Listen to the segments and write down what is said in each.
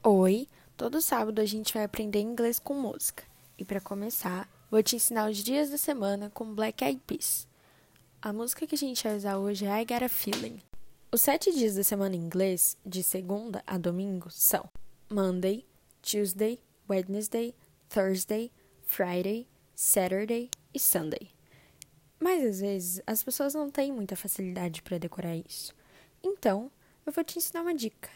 Oi, todo sábado a gente vai aprender inglês com música. E para começar, vou te ensinar os dias da semana com Black Eyed Peas. A música que a gente vai usar hoje é I Got a Feeling. Os sete dias da semana em inglês, de segunda a domingo, são Monday, Tuesday, Wednesday, Thursday, Friday, Saturday e Sunday. Mas às vezes as pessoas não têm muita facilidade para decorar isso. Então, eu vou te ensinar uma dica.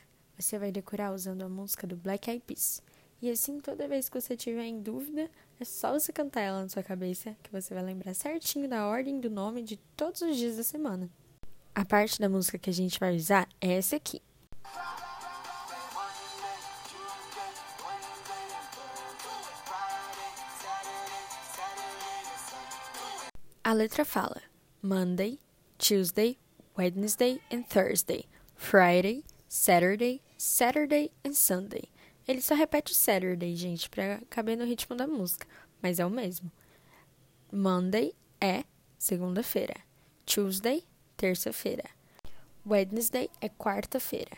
Você vai decorar usando a música do Black Eyed Peas. E assim, toda vez que você tiver em dúvida, é só você cantar ela na sua cabeça que você vai lembrar certinho da ordem do nome de todos os dias da semana. A parte da música que a gente vai usar é essa aqui. A letra fala Monday, Tuesday, Wednesday and Thursday, Friday, Saturday, Saturday and Sunday. Ele só repete Saturday, gente, para caber no ritmo da música, mas é o mesmo. Monday é segunda-feira. Tuesday, terça-feira. Wednesday é quarta-feira.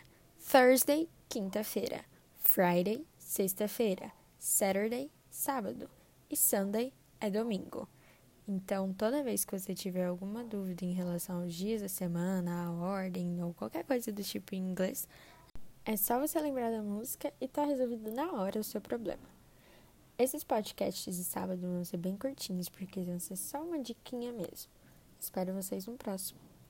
Thursday, quinta-feira. Friday, sexta-feira. Saturday, sábado. E Sunday é domingo. Então, toda vez que você tiver alguma dúvida em relação aos dias da semana, a ordem ou qualquer coisa do tipo em inglês, é só você lembrar da música e tá resolvido na hora o seu problema. Esses podcasts de sábado vão ser bem curtinhos, porque vão ser só uma diquinha mesmo. Espero vocês no próximo.